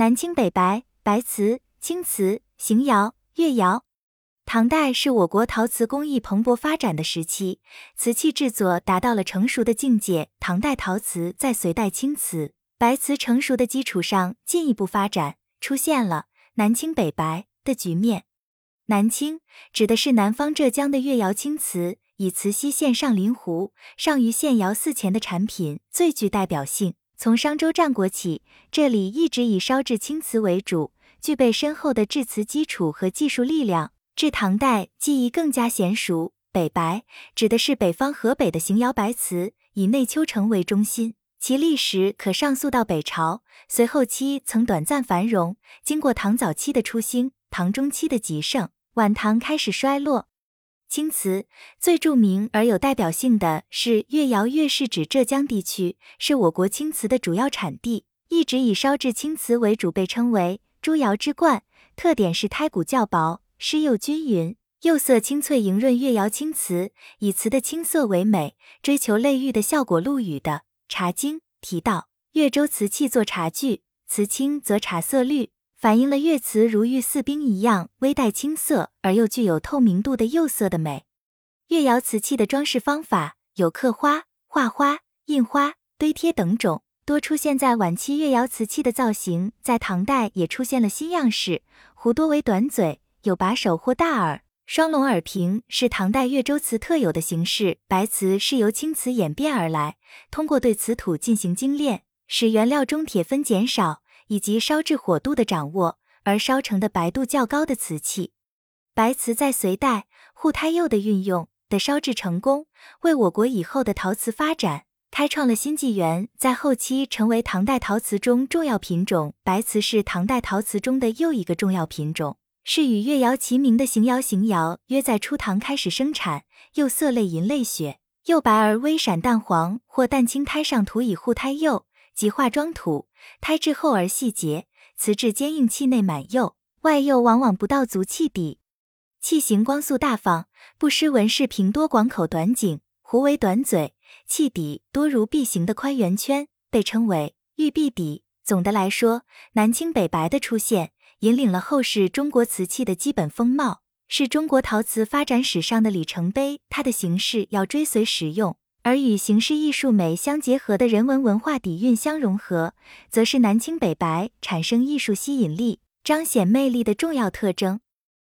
南青北白、白瓷、青瓷、邢窑、越窑。唐代是我国陶瓷工艺蓬勃发展的时期，瓷器制作达到了成熟的境界。唐代陶瓷在隋代青瓷、白瓷成熟的基础上进一步发展，出现了南青北白的局面。南青指的是南方浙江的越窑青瓷，以慈溪县上林湖、上虞县窑寺前的产品最具代表性。从商周战国起，这里一直以烧制青瓷为主，具备深厚的制瓷基础和技术力量。至唐代，技艺更加娴熟。北白指的是北方河北的邢窑白瓷，以内丘城为中心，其历史可上溯到北朝。隋后期曾短暂繁荣，经过唐早期的初兴，唐中期的极盛，晚唐开始衰落。青瓷最著名而有代表性的是越窑，越是指浙江地区，是我国青瓷的主要产地，一直以烧制青瓷为主，被称为诸窑之冠。特点是胎骨较薄。湿釉均匀，釉色清脆莹润。越窑青瓷以瓷的青色为美，追求类玉的效果。陆羽的《茶经》提到，越州瓷器做茶具，瓷青则茶色绿，反映了越瓷如玉似冰一样微带青色而又具有透明度的釉色的美。越窑瓷器的装饰方法有刻花、画花、印花、堆贴等种，多出现在晚期越窑瓷器的造型，在唐代也出现了新样式，壶多为短嘴。有把手或大耳，双龙耳瓶是唐代越州瓷特有的形式。白瓷是由青瓷演变而来，通过对瓷土进行精炼，使原料中铁分减少，以及烧制火度的掌握，而烧成的白度较高的瓷器。白瓷在隋代护胎釉的运用的烧制成功，为我国以后的陶瓷发展开创了新纪元，在后期成为唐代陶瓷中重要品种。白瓷是唐代陶瓷中的又一个重要品种。是与越窑齐名的邢窑。邢窑约在初唐开始生产，釉色类银类血，釉白而微闪淡黄或淡青。胎上涂以护胎釉及化妆土，胎质厚而细节，瓷质坚硬，器内满釉，外釉往往不到足器底。器形光素大方，不施纹饰，平多广口短颈，壶为短嘴，器底多如币形的宽圆圈，被称为玉璧底。总的来说，南青北白的出现。引领了后世中国瓷器的基本风貌，是中国陶瓷发展史上的里程碑。它的形式要追随实用，而与形式艺术美相结合的人文文化底蕴相融合，则是南青北白产生艺术吸引力、彰显魅力的重要特征。